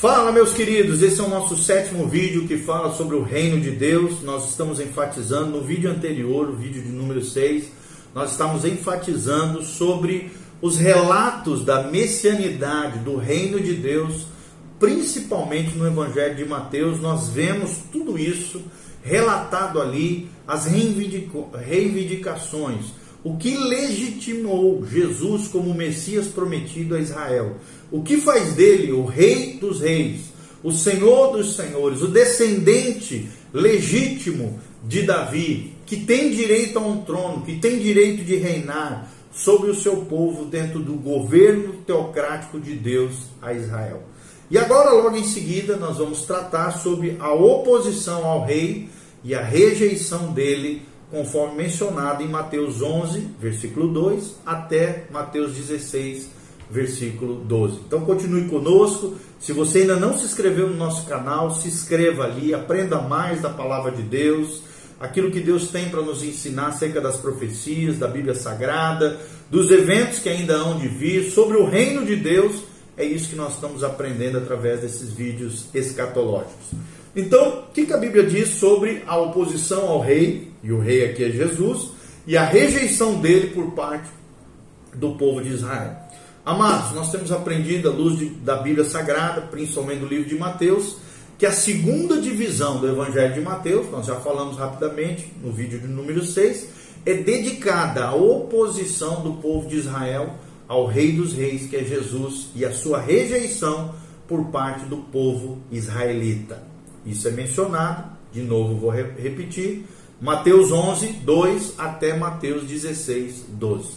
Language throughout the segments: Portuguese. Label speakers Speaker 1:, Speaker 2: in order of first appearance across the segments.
Speaker 1: Fala, meus queridos, esse é o nosso sétimo vídeo que fala sobre o reino de Deus. Nós estamos enfatizando no vídeo anterior, o vídeo de número 6, nós estamos enfatizando sobre os relatos da messianidade do reino de Deus, principalmente no Evangelho de Mateus. Nós vemos tudo isso relatado ali, as reivindicações, o que legitimou Jesus como Messias prometido a Israel o que faz dele o rei dos reis, o senhor dos senhores, o descendente legítimo de Davi, que tem direito a um trono, que tem direito de reinar sobre o seu povo dentro do governo teocrático de Deus a Israel. E agora, logo em seguida, nós vamos tratar sobre a oposição ao rei e a rejeição dele, conforme mencionado em Mateus 11, versículo 2, até Mateus 16, versículo 12. Então continue conosco. Se você ainda não se inscreveu no nosso canal, se inscreva ali, aprenda mais da palavra de Deus, aquilo que Deus tem para nos ensinar acerca das profecias, da Bíblia Sagrada, dos eventos que ainda hão de vir, sobre o reino de Deus. É isso que nós estamos aprendendo através desses vídeos escatológicos. Então, o que a Bíblia diz sobre a oposição ao rei, e o rei aqui é Jesus, e a rejeição dele por parte do povo de Israel? Amados, nós temos aprendido à luz de, da Bíblia Sagrada, principalmente do livro de Mateus, que a segunda divisão do Evangelho de Mateus, nós já falamos rapidamente no vídeo de número 6, é dedicada à oposição do povo de Israel ao Rei dos Reis, que é Jesus, e a sua rejeição por parte do povo israelita. Isso é mencionado, de novo vou repetir, Mateus 11, 2 até Mateus 16, 12.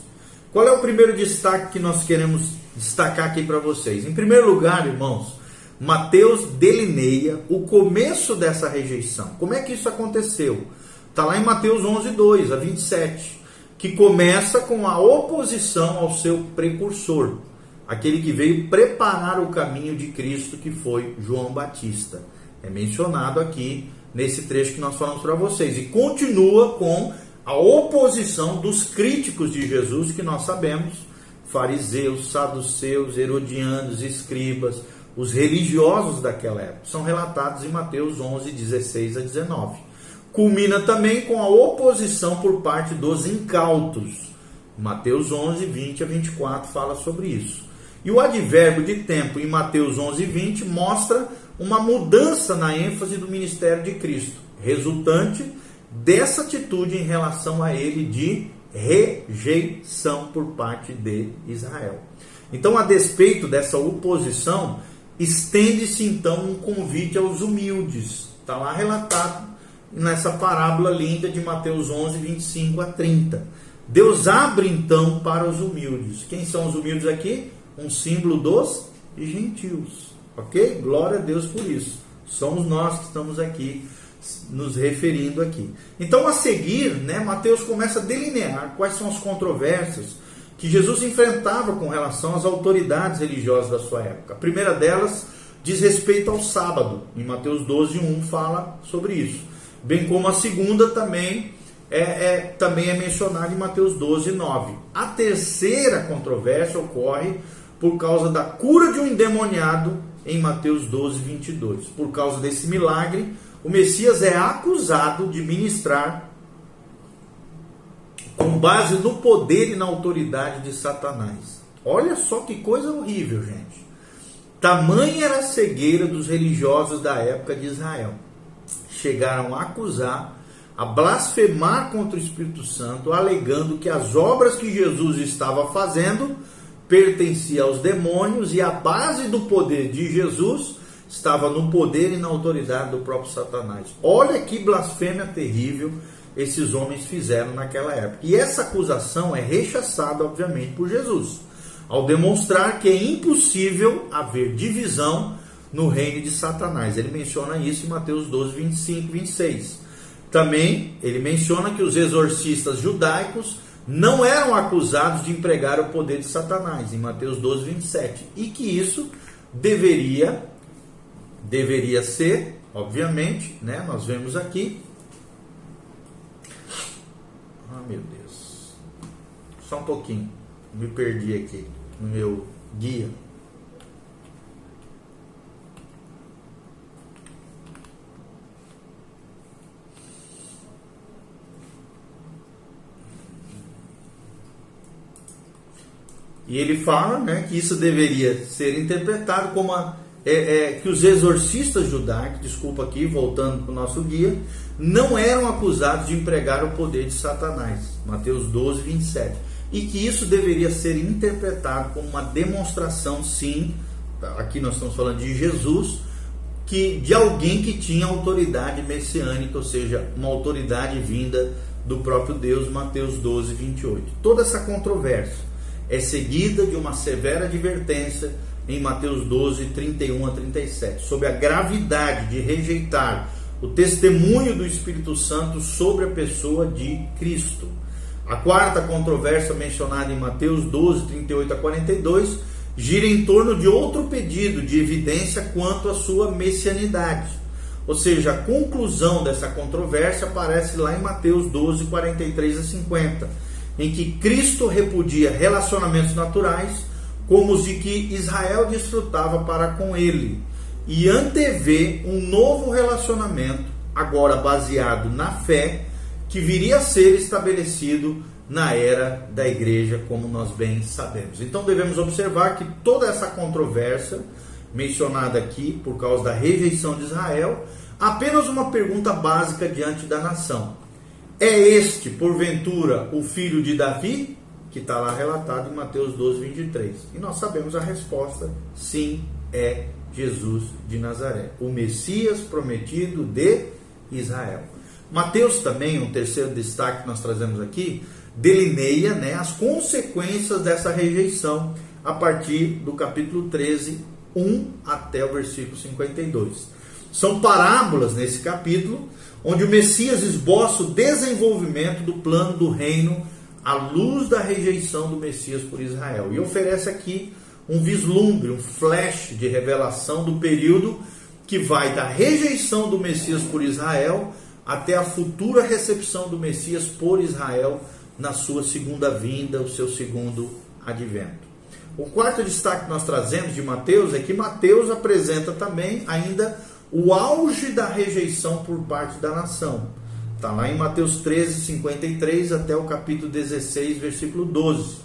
Speaker 1: Qual é o primeiro destaque que nós queremos destacar aqui para vocês? Em primeiro lugar, irmãos, Mateus delineia o começo dessa rejeição. Como é que isso aconteceu? Está lá em Mateus 11, 2 a 27, que começa com a oposição ao seu precursor, aquele que veio preparar o caminho de Cristo, que foi João Batista. É mencionado aqui nesse trecho que nós falamos para vocês. E continua com a oposição dos críticos de Jesus, que nós sabemos, fariseus, saduceus, herodianos, escribas, os religiosos daquela época, são relatados em Mateus 11, 16 a 19. Culmina também com a oposição por parte dos incautos. Mateus 11, 20 a 24 fala sobre isso. E o advérbio de tempo em Mateus 11, 20 mostra uma mudança na ênfase do ministério de Cristo, resultante dessa atitude em relação a ele de rejeição por parte de Israel. Então, a despeito dessa oposição, estende-se então um convite aos humildes. Está lá relatado nessa parábola linda de Mateus 11, 25 a 30. Deus abre então para os humildes. Quem são os humildes aqui? Um símbolo dos gentios. Ok? Glória a Deus por isso. Somos nós que estamos aqui nos referindo aqui. Então, a seguir, né, Mateus começa a delinear quais são as controvérsias que Jesus enfrentava com relação às autoridades religiosas da sua época. A primeira delas diz respeito ao sábado. Em Mateus 12, 1 fala sobre isso. Bem como a segunda também é, é, também é mencionada em Mateus 12, 9. A terceira controvérsia ocorre por causa da cura de um endemoniado em Mateus 12, 22. Por causa desse milagre, o Messias é acusado de ministrar com base no poder e na autoridade de Satanás. Olha só que coisa horrível, gente. Tamanha era a cegueira dos religiosos da época de Israel. Chegaram a acusar, a blasfemar contra o Espírito Santo, alegando que as obras que Jesus estava fazendo pertenciam aos demônios e a base do poder de Jesus estava no poder e na autoridade do próprio Satanás. Olha que blasfêmia terrível esses homens fizeram naquela época. E essa acusação é rechaçada, obviamente, por Jesus, ao demonstrar que é impossível haver divisão no reino de Satanás. Ele menciona isso em Mateus 12, 25 e 26. Também ele menciona que os exorcistas judaicos não eram acusados de empregar o poder de Satanás, em Mateus 12, 27, e que isso deveria deveria ser, obviamente, né? Nós vemos aqui. Ah, meu Deus. Só um pouquinho. Me perdi aqui no meu guia. E ele fala né, que isso deveria ser interpretado como a, é, é, que os exorcistas judaicos, desculpa aqui, voltando para o nosso guia, não eram acusados de empregar o poder de Satanás. Mateus 12, 27. E que isso deveria ser interpretado como uma demonstração, sim, aqui nós estamos falando de Jesus, que de alguém que tinha autoridade messiânica, ou seja, uma autoridade vinda do próprio Deus, Mateus 12, 28. Toda essa controvérsia é seguida de uma severa advertência em Mateus 12, 31 a 37, sobre a gravidade de rejeitar o testemunho do Espírito Santo sobre a pessoa de Cristo. A quarta controvérsia mencionada em Mateus 12, 38 a 42 gira em torno de outro pedido de evidência quanto à sua messianidade. Ou seja, a conclusão dessa controvérsia aparece lá em Mateus 12, 43 a 50, em que Cristo repudia relacionamentos naturais como os de que Israel desfrutava para com ele, e antevê um novo relacionamento, agora baseado na fé, que viria a ser estabelecido na era da igreja, como nós bem sabemos. Então devemos observar que toda essa controvérsia mencionada aqui, por causa da rejeição de Israel, apenas uma pergunta básica diante da nação: É este, porventura, o filho de Davi? que está lá relatado em Mateus 12, 23. E nós sabemos a resposta: sim, é Jesus de Nazaré, o Messias prometido de Israel. Mateus também, um terceiro destaque que nós trazemos aqui, delineia né, as consequências dessa rejeição a partir do capítulo 13, 1 até o versículo 52. São parábolas nesse capítulo, onde o Messias esboça o desenvolvimento do plano do reino à luz da rejeição do Messias por Israel. E oferece aqui um vislumbre, um flash de revelação do período que vai da rejeição do Messias por Israel até a futura recepção do Messias por Israel na sua segunda vinda, o seu segundo advento. O quarto destaque que nós trazemos de Mateus é que Mateus apresenta também ainda o auge da rejeição por parte da nação. Está lá em Mateus 13, 53 até o capítulo 16, versículo 12.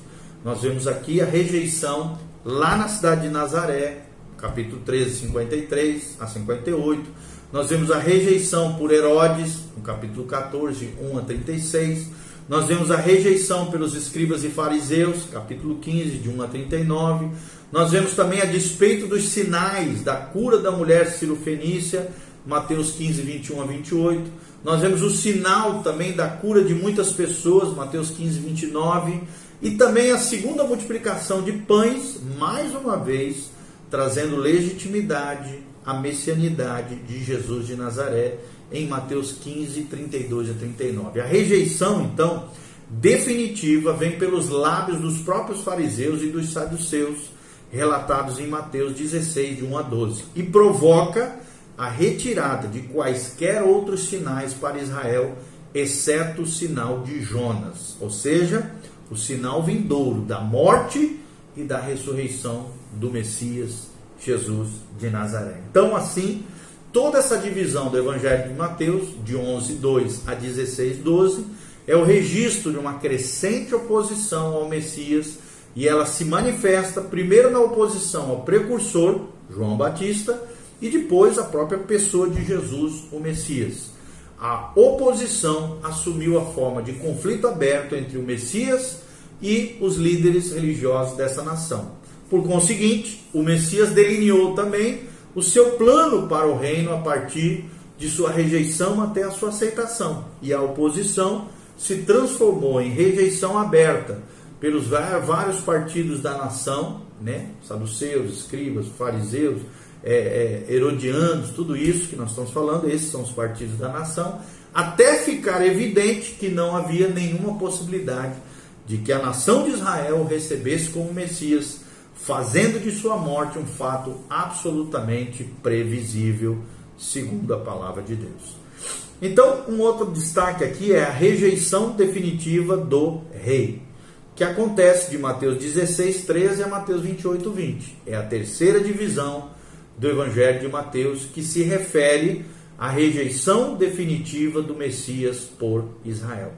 Speaker 1: Nós vemos aqui a rejeição lá na cidade de Nazaré, capítulo 13, 53 a 58. Nós vemos a rejeição por Herodes, no capítulo 14, 1 a 36. Nós vemos a rejeição pelos escribas e fariseus, capítulo 15, de 1 a 39. Nós vemos também a despeito dos sinais da cura da mulher cirofenícia, Mateus 15, 21 a 28. Nós vemos o sinal também da cura de muitas pessoas, Mateus 15, 29. E também a segunda multiplicação de pães, mais uma vez, trazendo legitimidade à messianidade de Jesus de Nazaré, em Mateus 15, 32 a 39. A rejeição, então, definitiva vem pelos lábios dos próprios fariseus e dos saduceus, relatados em Mateus 16, de 1 a 12, e provoca a retirada de quaisquer outros sinais para Israel, exceto o sinal de Jonas, ou seja, o sinal vindouro da morte e da ressurreição do Messias Jesus de Nazaré. Então, assim, toda essa divisão do Evangelho de Mateus, de 11, 2 a 16, 12, é o registro de uma crescente oposição ao Messias e ela se manifesta primeiro na oposição ao precursor, João Batista, e depois a própria pessoa de Jesus, o Messias. A oposição assumiu a forma de conflito aberto entre o Messias e os líderes religiosos dessa nação. Por conseguinte, o Messias delineou também o seu plano para o reino a partir de sua rejeição até a sua aceitação. E a oposição se transformou em rejeição aberta pelos vários partidos da nação, né? saduceus, escribas, fariseus, é, é, herodianos, tudo isso que nós estamos falando, esses são os partidos da nação, até ficar evidente que não havia nenhuma possibilidade de que a nação de Israel recebesse como Messias, fazendo de sua morte um fato absolutamente previsível, segundo a palavra de Deus. Então, um outro destaque aqui é a rejeição definitiva do rei, que acontece de Mateus 16, 13 a Mateus 28, 20. É a terceira divisão do Evangelho de Mateus, que se refere à rejeição definitiva do Messias por Israel.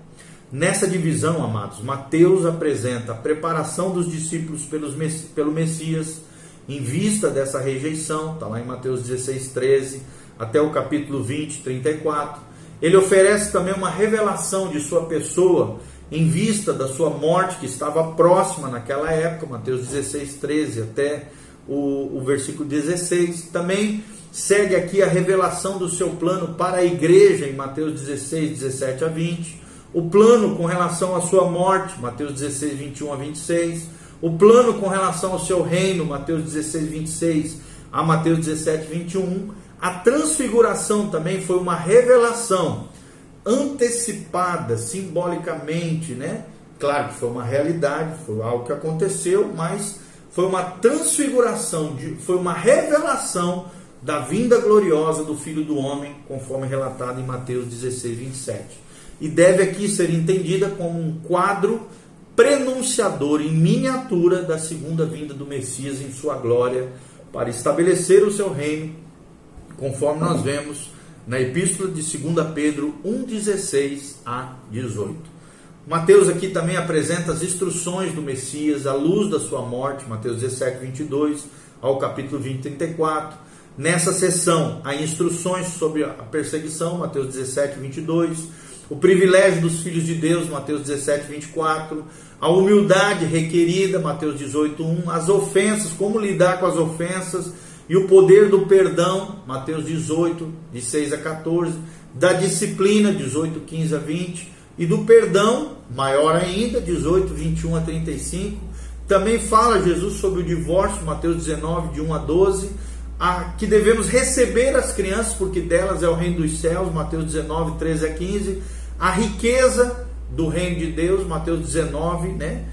Speaker 1: Nessa divisão, amados, Mateus apresenta a preparação dos discípulos pelos, pelo Messias em vista dessa rejeição, está lá em Mateus 16, 13, até o capítulo 20, 34. Ele oferece também uma revelação de sua pessoa em vista da sua morte que estava próxima naquela época, Mateus 16, 13 até o, o versículo 16. Também segue aqui a revelação do seu plano para a igreja em Mateus 16, 17 a 20. O plano com relação à sua morte, Mateus 16, 21 a 26. O plano com relação ao seu reino, Mateus 16, 26 a Mateus 17, 21. A transfiguração também foi uma revelação antecipada simbolicamente, né? Claro que foi uma realidade, foi algo que aconteceu, mas foi uma transfiguração, foi uma revelação da vinda gloriosa do Filho do Homem, conforme relatado em Mateus 16, 27. E deve aqui ser entendida como um quadro prenunciador em miniatura da segunda vinda do Messias em sua glória, para estabelecer o seu reino, conforme nós vemos na epístola de 2 Pedro 1,16 a 18. Mateus aqui também apresenta as instruções do Messias à luz da sua morte, Mateus 17, 22 ao capítulo 20, 34. Nessa sessão, há instruções sobre a perseguição, Mateus 17, 22. O privilégio dos filhos de Deus, Mateus 17, 24. A humildade requerida, Mateus 18, 1. As ofensas, como lidar com as ofensas. E o poder do perdão, Mateus 18, de 6 a 14. Da disciplina, 18, 15 a 20. E do perdão, maior ainda, 18, 21 a 35. Também fala Jesus sobre o divórcio, Mateus 19, de 1 a 12. A, que devemos receber as crianças, porque delas é o reino dos céus, Mateus 19, 13 a 15 a riqueza do reino de Deus, Mateus 19, né?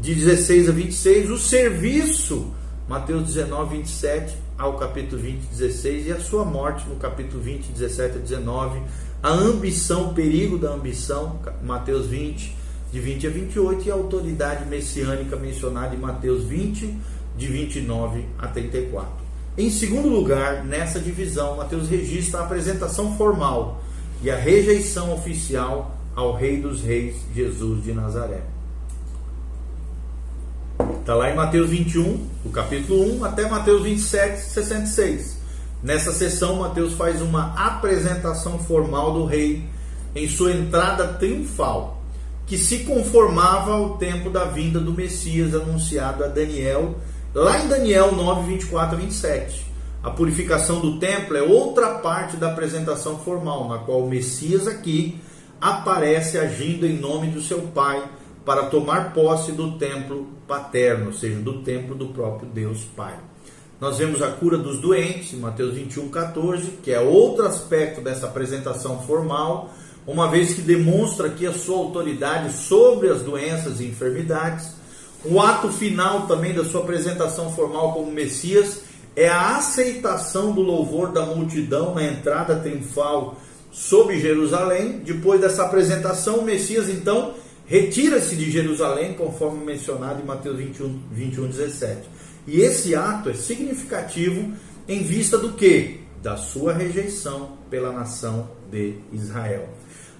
Speaker 1: De 16 a 26, o serviço, Mateus 19, 27 ao capítulo 20, 16, e a sua morte no capítulo 20, 17 a 19, a ambição, o perigo da ambição, Mateus 20, de 20 a 28, e a autoridade messiânica mencionada em Mateus 20, de 29 a 34. Em segundo lugar, nessa divisão, Mateus registra a apresentação formal e a rejeição oficial ao Rei dos Reis, Jesus de Nazaré. Está lá em Mateus 21, do capítulo 1 até Mateus 27, 66. Nessa sessão, Mateus faz uma apresentação formal do rei em sua entrada triunfal, que se conformava ao tempo da vinda do Messias anunciado a Daniel, lá em Daniel 9, 24 a 27. A purificação do templo é outra parte da apresentação formal, na qual o Messias aqui aparece agindo em nome do seu Pai para tomar posse do templo paterno, ou seja, do templo do próprio Deus Pai. Nós vemos a cura dos doentes, em Mateus 21, 14, que é outro aspecto dessa apresentação formal, uma vez que demonstra aqui a sua autoridade sobre as doenças e enfermidades. O ato final também da sua apresentação formal como Messias é a aceitação do louvor da multidão na entrada triunfal sobre Jerusalém. Depois dessa apresentação, o Messias então retira-se de Jerusalém, conforme mencionado em Mateus 21, 21, 17. E esse ato é significativo em vista do que? Da sua rejeição pela nação de Israel.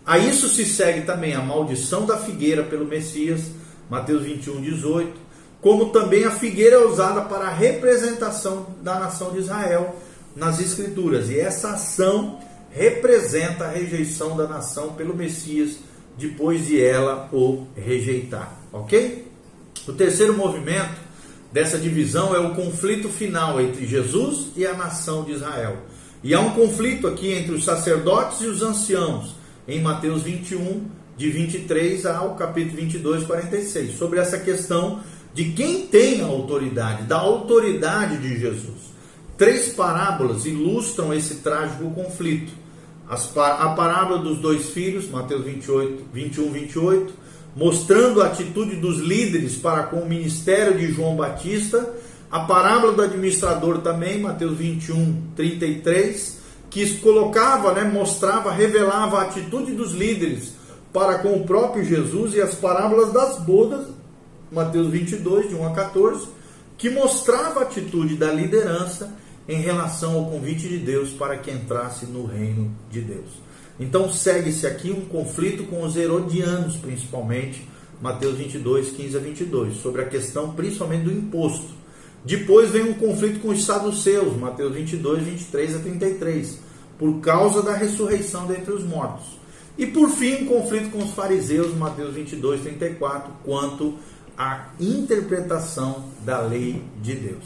Speaker 1: A isso se segue também a maldição da figueira pelo Messias, Mateus 21, 18 como também a figueira é usada para a representação da nação de Israel nas Escrituras. E essa ação representa a rejeição da nação pelo Messias depois de ela o rejeitar. Ok? O terceiro movimento dessa divisão é o conflito final entre Jesus e a nação de Israel. E há um conflito aqui entre os sacerdotes e os anciãos, em Mateus 21, de 23 ao capítulo 22, 46, sobre essa questão de quem tem a autoridade, da autoridade de Jesus. Três parábolas ilustram esse trágico conflito. a parábola dos dois filhos, Mateus 28, 21, 28, mostrando a atitude dos líderes para com o ministério de João Batista. A parábola do administrador também, Mateus 21, 33, que colocava, né, mostrava, revelava a atitude dos líderes para com o próprio Jesus e as parábolas das bodas Mateus 22, de 1 a 14, que mostrava a atitude da liderança em relação ao convite de Deus para que entrasse no reino de Deus. Então segue-se aqui um conflito com os herodianos, principalmente, Mateus 22, 15 a 22, sobre a questão principalmente do imposto. Depois vem um conflito com os saduceus, Mateus 22, 23 a 33, por causa da ressurreição dentre os mortos. E por fim, um conflito com os fariseus, Mateus 22, 34, quanto à interpretação da lei de Deus.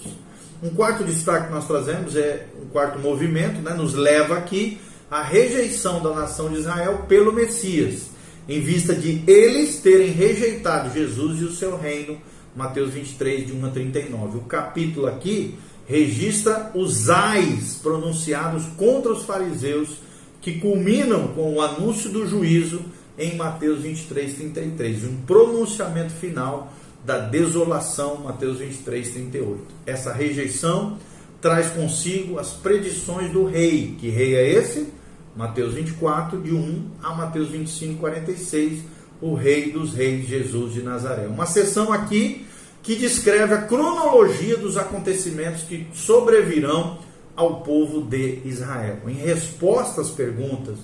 Speaker 1: Um quarto destaque que nós trazemos é um quarto movimento, né, nos leva aqui à rejeição da nação de Israel pelo Messias, em vista de eles terem rejeitado Jesus e o seu reino, Mateus 23, de 1 a 39. O capítulo aqui registra os ais pronunciados contra os fariseus, que culminam com o anúncio do juízo em Mateus 23, 33. Um pronunciamento final da desolação, Mateus 23, 38. Essa rejeição traz consigo as predições do rei. Que rei é esse? Mateus 24, de 1 a Mateus 25, 46, o rei dos reis, Jesus de Nazaré. Uma sessão aqui que descreve a cronologia dos acontecimentos que sobrevirão ao povo de Israel. Em resposta às perguntas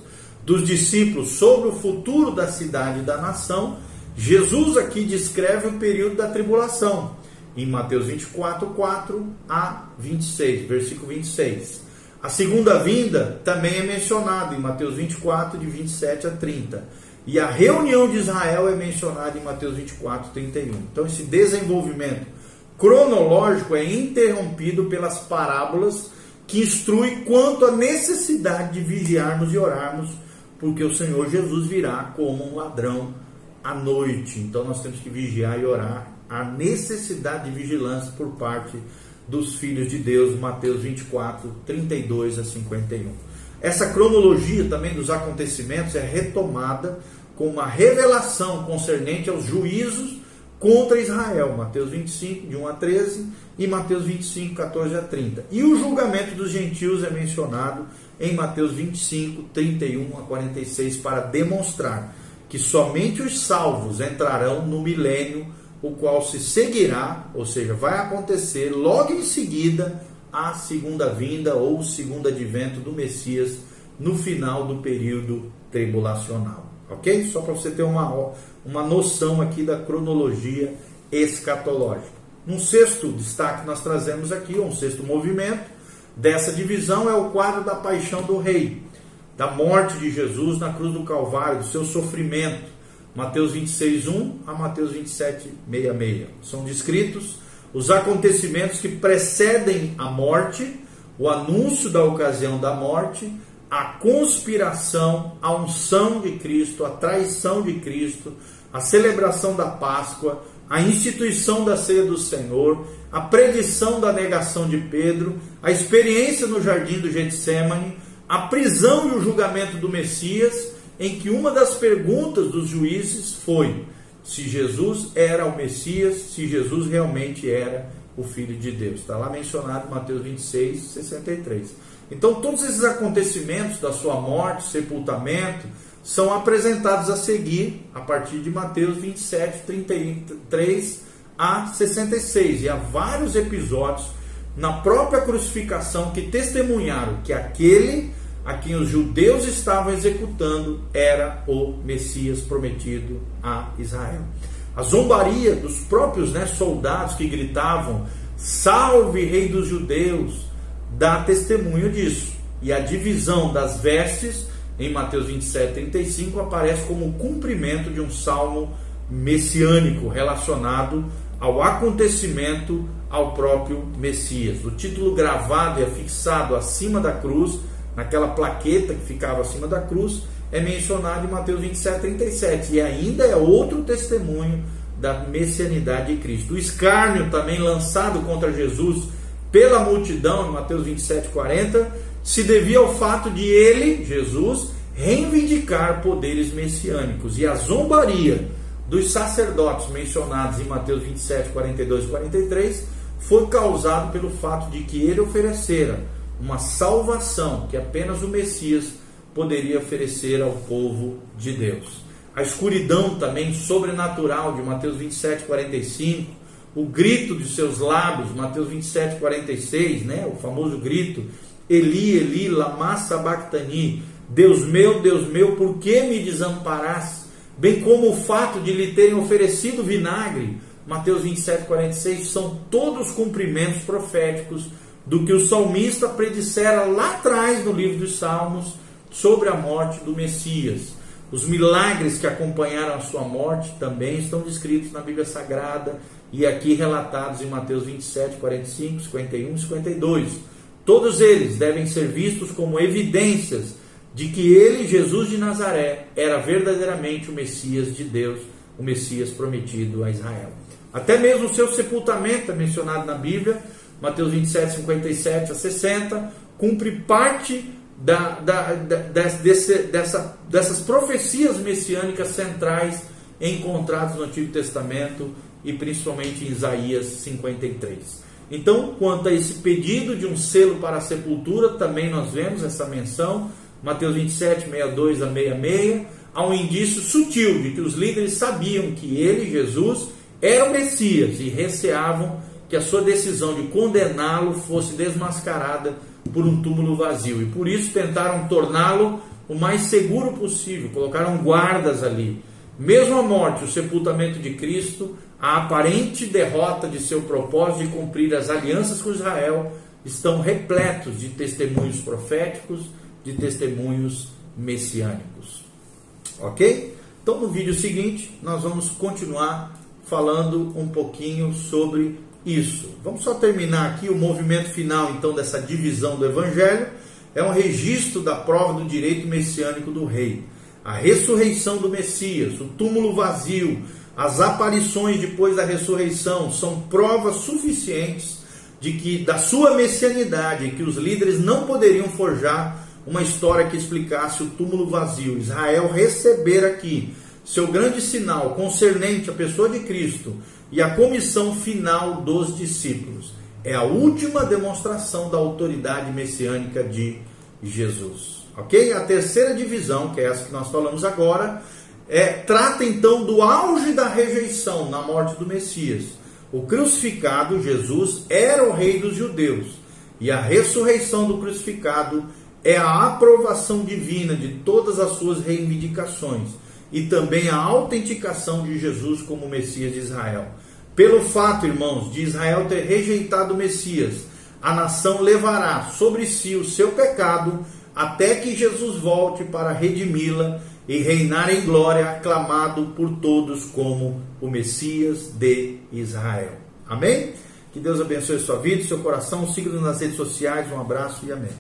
Speaker 1: dos discípulos sobre o futuro da cidade e da nação, Jesus aqui descreve o período da tribulação, em Mateus 24, 4 a 26, versículo 26. A segunda vinda também é mencionada em Mateus 24, de 27 a 30. E a reunião de Israel é mencionada em Mateus 24, 31. Então, esse desenvolvimento cronológico é interrompido pelas parábolas que instrui quanto à necessidade de vigiarmos e orarmos, porque o Senhor Jesus virá como um ladrão à noite. Então nós temos que vigiar e orar a necessidade de vigilância por parte dos filhos de Deus, Mateus 24, 32 a 51. Essa cronologia também dos acontecimentos é retomada com uma revelação concernente aos juízos contra Israel, Mateus 25, de 1 a 13, e Mateus 25, 14 a 30. E o julgamento dos gentios é mencionado em Mateus 25, 31 a 46, para demonstrar que somente os salvos entrarão no milênio, o qual se seguirá, ou seja, vai acontecer logo em seguida a segunda vinda ou segundo advento do Messias no final do período tribulacional. Ok? Só para você ter uma, uma noção aqui da cronologia escatológica. Um sexto destaque que nós trazemos aqui, um sexto movimento dessa divisão é o quadro da paixão do rei da morte de Jesus na cruz do Calvário, do seu sofrimento. Mateus 26, 1 a Mateus 27, 66. São descritos os acontecimentos que precedem a morte, o anúncio da ocasião da morte, a conspiração, a unção de Cristo, a traição de Cristo, a celebração da Páscoa, a instituição da ceia do Senhor, a predição da negação de Pedro, a experiência no jardim do Getsemane, a prisão e o julgamento do Messias, em que uma das perguntas dos juízes foi se Jesus era o Messias, se Jesus realmente era o Filho de Deus. Está lá mencionado Mateus 26, 63. Então, todos esses acontecimentos da sua morte, sepultamento, são apresentados a seguir a partir de Mateus 27, 33 a 66. E há vários episódios na própria crucificação que testemunharam que aquele a quem os judeus estavam executando era o Messias prometido a Israel. A zombaria dos próprios né, soldados que gritavam: Salve, Rei dos Judeus! dá testemunho disso. E a divisão das vestes, em Mateus 27, 35, aparece como o cumprimento de um salmo messiânico relacionado ao acontecimento ao próprio Messias. O título gravado e afixado acima da cruz naquela plaqueta que ficava acima da cruz, é mencionado em Mateus 27, 37. E ainda é outro testemunho da messianidade de Cristo. O escárnio também lançado contra Jesus pela multidão, em Mateus 27, 40, se devia ao fato de ele, Jesus, reivindicar poderes messiânicos. E a zombaria dos sacerdotes mencionados em Mateus 27, 42 e 43 foi causado pelo fato de que ele oferecera uma salvação que apenas o Messias poderia oferecer ao povo de Deus. A escuridão também sobrenatural de Mateus 27, 45, o grito de seus lábios, Mateus 27, 46, né? o famoso grito, Eli, Eli, lama sabachthani, Deus meu, Deus meu, por que me desamparaste? Bem como o fato de lhe terem oferecido vinagre, Mateus 27, 46, são todos cumprimentos proféticos do que o salmista predissera lá atrás no livro dos Salmos sobre a morte do Messias. Os milagres que acompanharam a sua morte também estão descritos na Bíblia Sagrada e aqui relatados em Mateus 27, 45, 51 e 52. Todos eles devem ser vistos como evidências de que ele, Jesus de Nazaré, era verdadeiramente o Messias de Deus, o Messias prometido a Israel. Até mesmo o seu sepultamento é mencionado na Bíblia, Mateus 27, 57 a 60, cumpre parte da, da, da, desse, dessa, dessas profecias messiânicas centrais encontradas no Antigo Testamento e principalmente em Isaías 53. Então, quanto a esse pedido de um selo para a sepultura, também nós vemos essa menção, Mateus 27, 62 a 66, há um indício sutil de que os líderes sabiam que ele, Jesus, era o Messias e receavam que a sua decisão de condená-lo fosse desmascarada por um túmulo vazio. E por isso tentaram torná-lo o mais seguro possível, colocaram guardas ali. Mesmo a morte, o sepultamento de Cristo, a aparente derrota de seu propósito de cumprir as alianças com Israel, estão repletos de testemunhos proféticos, de testemunhos messiânicos. Ok? Então, no vídeo seguinte, nós vamos continuar falando um pouquinho sobre isso. Vamos só terminar aqui o movimento final então dessa divisão do evangelho. É um registro da prova do direito messiânico do rei. A ressurreição do Messias, o túmulo vazio, as aparições depois da ressurreição são provas suficientes de que da sua messianidade, que os líderes não poderiam forjar uma história que explicasse o túmulo vazio. Israel receber aqui seu grande sinal concernente à pessoa de Cristo e a comissão final dos discípulos. É a última demonstração da autoridade messiânica de Jesus. Ok? A terceira divisão, que é essa que nós falamos agora, é, trata então do auge da rejeição na morte do Messias. O crucificado, Jesus, era o rei dos judeus. E a ressurreição do crucificado é a aprovação divina de todas as suas reivindicações e também a autenticação de Jesus como Messias de Israel. Pelo fato, irmãos, de Israel ter rejeitado o Messias, a nação levará sobre si o seu pecado até que Jesus volte para redimi-la e reinar em glória, aclamado por todos como o Messias de Israel. Amém? Que Deus abençoe sua vida, seu coração. Siga-nos nas redes sociais. Um abraço e amém.